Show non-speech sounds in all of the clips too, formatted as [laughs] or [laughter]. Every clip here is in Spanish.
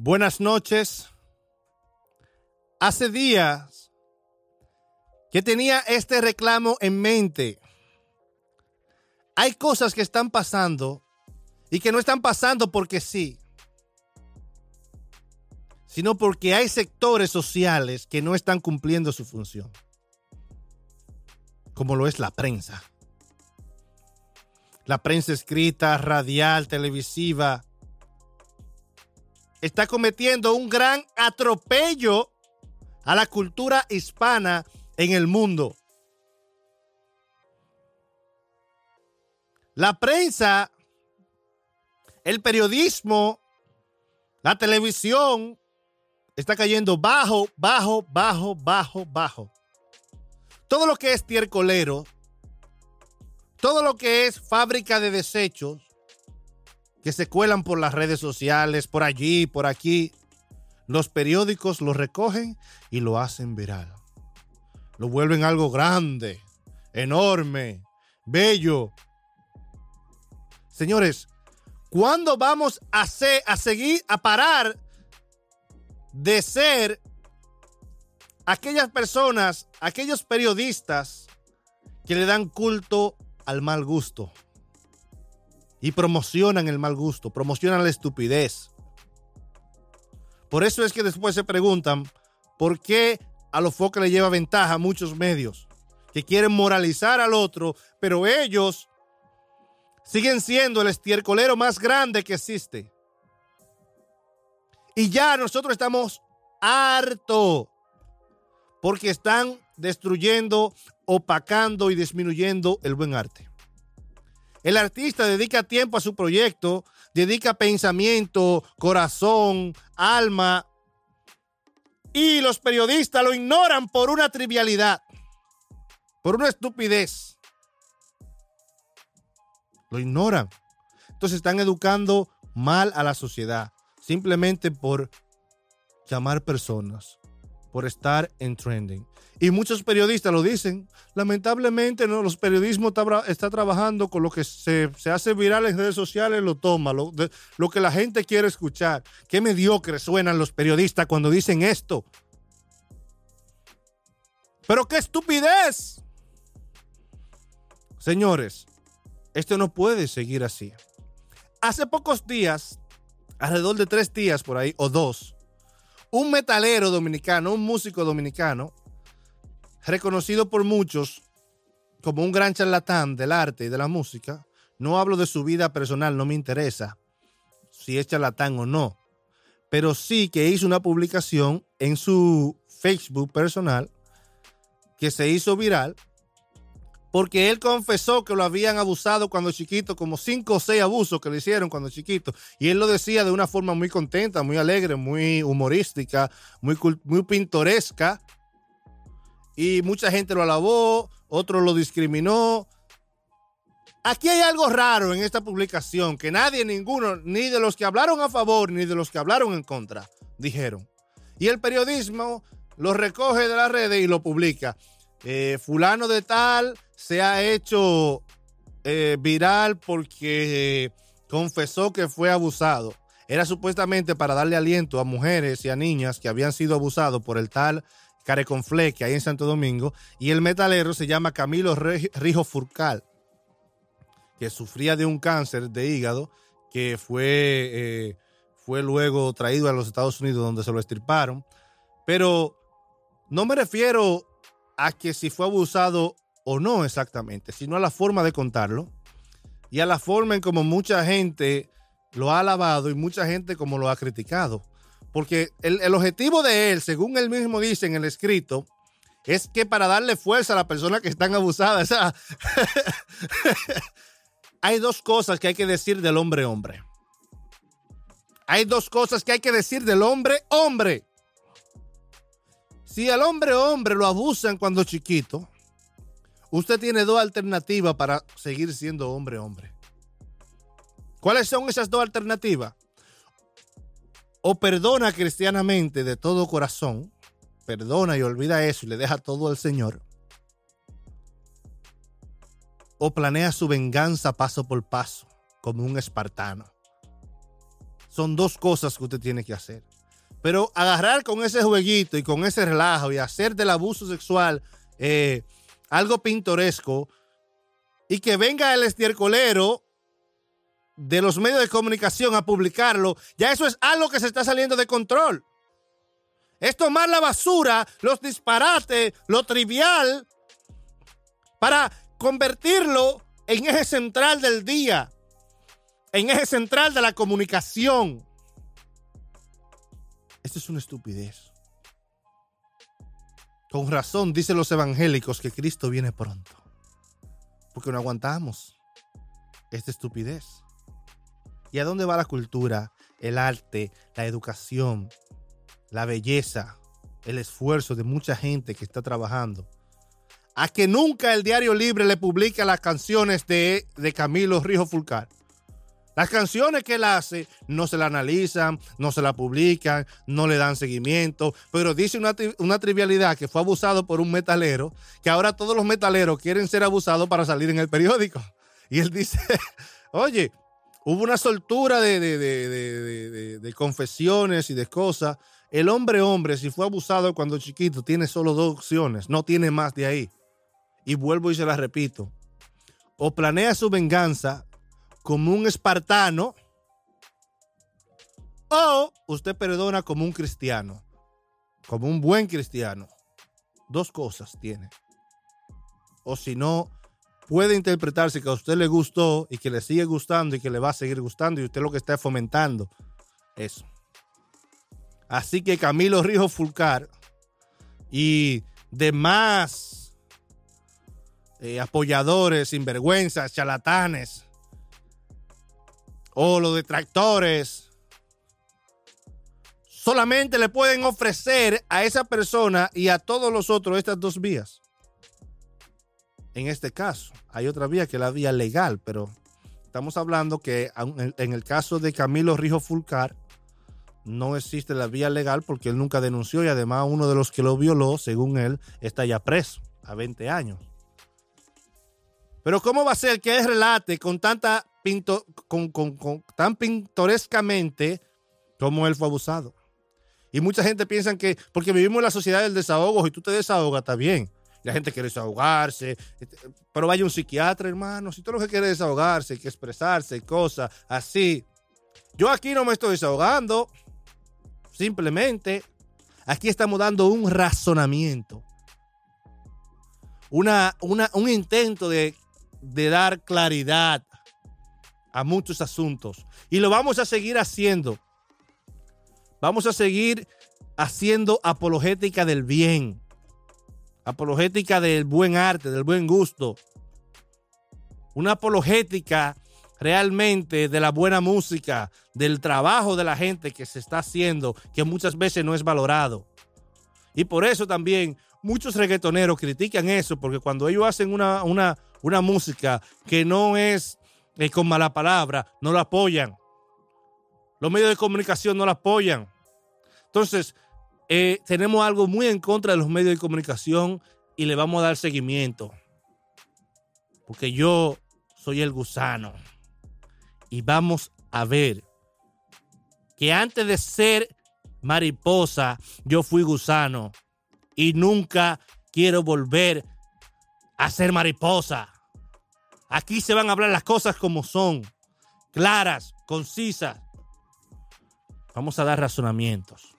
Buenas noches. Hace días que tenía este reclamo en mente. Hay cosas que están pasando y que no están pasando porque sí, sino porque hay sectores sociales que no están cumpliendo su función, como lo es la prensa. La prensa escrita, radial, televisiva, está cometiendo un gran atropello a la cultura hispana en el mundo. La prensa, el periodismo, la televisión está cayendo bajo, bajo, bajo, bajo, bajo. Todo lo que es tiercolero, todo lo que es fábrica de desechos, que se cuelan por las redes sociales, por allí, por aquí. Los periódicos lo recogen y lo hacen viral. Lo vuelven algo grande, enorme, bello. Señores, ¿cuándo vamos a, a seguir, a parar de ser aquellas personas, aquellos periodistas que le dan culto al mal gusto? Y promocionan el mal gusto, promocionan la estupidez. Por eso es que después se preguntan por qué a los focos le lleva ventaja a muchos medios que quieren moralizar al otro, pero ellos siguen siendo el estiercolero más grande que existe. Y ya nosotros estamos harto porque están destruyendo, opacando y disminuyendo el buen arte. El artista dedica tiempo a su proyecto, dedica pensamiento, corazón, alma. Y los periodistas lo ignoran por una trivialidad, por una estupidez. Lo ignoran. Entonces están educando mal a la sociedad, simplemente por llamar personas, por estar en trending. Y muchos periodistas lo dicen. Lamentablemente, ¿no? los periodismos está, trabajando con lo que se, hace viral en redes sociales, lo toma, lo, lo que la gente quiere escuchar. Qué mediocres suenan los periodistas cuando dicen esto. Pero qué estupidez. Señores, esto no puede seguir así. Hace pocos días, alrededor de tres días por ahí, o dos, un metalero dominicano, un músico dominicano, reconocido por muchos como un gran charlatán del arte y de la música, no hablo de su vida personal, no me interesa si es charlatán o no, pero sí que hizo una publicación en su Facebook personal que se hizo viral porque él confesó que lo habían abusado cuando chiquito, como cinco o seis abusos que le hicieron cuando chiquito, y él lo decía de una forma muy contenta, muy alegre, muy humorística, muy, muy pintoresca, y mucha gente lo alabó, otros lo discriminó. Aquí hay algo raro en esta publicación que nadie, ninguno, ni de los que hablaron a favor ni de los que hablaron en contra, dijeron. Y el periodismo lo recoge de las redes y lo publica. Eh, fulano de tal se ha hecho eh, viral porque confesó que fue abusado. Era supuestamente para darle aliento a mujeres y a niñas que habían sido abusados por el tal Careconfle, que hay en Santo Domingo, y el metalero se llama Camilo Rijo Furcal, que sufría de un cáncer de hígado que fue, eh, fue luego traído a los Estados Unidos donde se lo estirparon. Pero no me refiero a que si fue abusado o no exactamente, sino a la forma de contarlo y a la forma en como mucha gente lo ha alabado y mucha gente como lo ha criticado. Porque el, objetivo de él, según él mismo dice en el escrito, es que para darle fuerza a las personas que están abusadas. [laughs] hay dos cosas que hay que decir del hombre hombre. Hay dos cosas que hay que decir del hombre hombre. Si al hombre hombre lo abusan cuando chiquito, usted tiene dos alternativas para seguir siendo hombre hombre. ¿Cuáles son esas dos alternativas? o perdona cristianamente de todo corazón, perdona y olvida eso y le deja todo al Señor, o planea su venganza paso por paso, como un espartano. son dos cosas que usted tiene que hacer. Pero agarrar con ese jueguito y con ese relajo y hacer del abuso sexual eh, algo pintoresco y que venga el estiercolero de los medios de comunicación a publicarlo, ya eso es algo que se está saliendo de control. Es tomar la basura, los disparates, lo trivial, para convertirlo en eje central del día, en eje central de la comunicación. Esto es una estupidez. Con razón dicen los evangélicos que Cristo viene pronto. Porque no aguantamos esta estupidez. ¿Y a dónde va la cultura, el arte, la educación, la belleza, el esfuerzo de mucha gente que está trabajando? A que nunca el Diario Libre le publica las canciones de, de Camilo Rijo Fulcar. Las canciones que él hace no se la analizan, no se la publican, no le dan seguimiento, pero dice una, una, trivialidad que fue abusado por un metalero, que ahora todos los metaleros quieren ser abusados para salir en el periódico. Y él dice, [laughs] oye, hubo una soltura de, de, de, de confesiones y de cosas. El hombre hombre, si fue abusado cuando chiquito, tiene solo dos opciones, no tiene más de ahí. Y vuelvo y se la repito. O planea su venganza como un espartano o usted perdona como un cristiano, como un buen cristiano. Dos cosas tiene. O si no, puede interpretarse que a usted le gustó y que le sigue gustando y que le va a seguir gustando y usted lo que está fomentando eso. Así que Camilo Rijo Fulcar y demás eh, apoyadores, sinvergüenzas, charlatanes, o los detractores solamente le pueden ofrecer a esa persona y a todos los otros estas dos vías. En este caso, hay otra vía que es la vía legal, pero estamos hablando que en el caso de Camilo Rijo Fulcar no existe la vía legal porque él nunca denunció y además uno de los que lo violó, según él, está ya preso a 20 años. Pero ¿cómo va a ser que él relate con tanta con, tan pintorescamente como él fue abusado. Y mucha gente piensa que porque vivimos en la sociedad del desahogo y tú te desahogas, está bien. La gente quiere desahogarse, este, pero vaya un psiquiatra, hermano. Si tú lo que quiere desahogarse, que expresarse, cosas así. Yo aquí no me estoy desahogando. Simplemente, aquí estamos dando un razonamiento. Una, una, un intento de, de dar claridad a muchos asuntos. Y lo vamos a seguir haciendo. Vamos a seguir haciendo apologética del bien. Apologética del buen arte, del buen gusto. Una apologética realmente de la buena música, del trabajo de la gente que se está haciendo, que muchas veces no es valorado. Y por eso también muchos reggaetoneros critican eso, porque cuando ellos hacen una, una, una música que no es y con mala palabra, no lo apoyan. Los medios de comunicación no lo apoyan. Entonces, eh, tenemos algo muy en contra de los medios de comunicación y le vamos a dar seguimiento. Porque yo soy el gusano. Y vamos a ver que antes de ser mariposa, yo fui gusano. Y nunca quiero volver a ser mariposa. Aquí se van a hablar las cosas como son, claras, concisas. Vamos a dar razonamientos.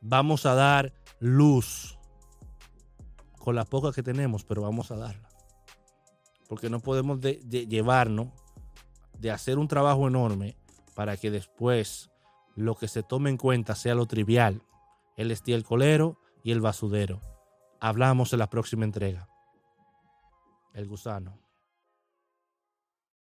Vamos a dar luz con la poca que tenemos, pero vamos a darla. Porque no podemos llevarnos de hacer un trabajo enorme para que después lo que se tome en cuenta sea lo trivial, el estiércolero y el basudero. Hablamos en la próxima entrega el gusano.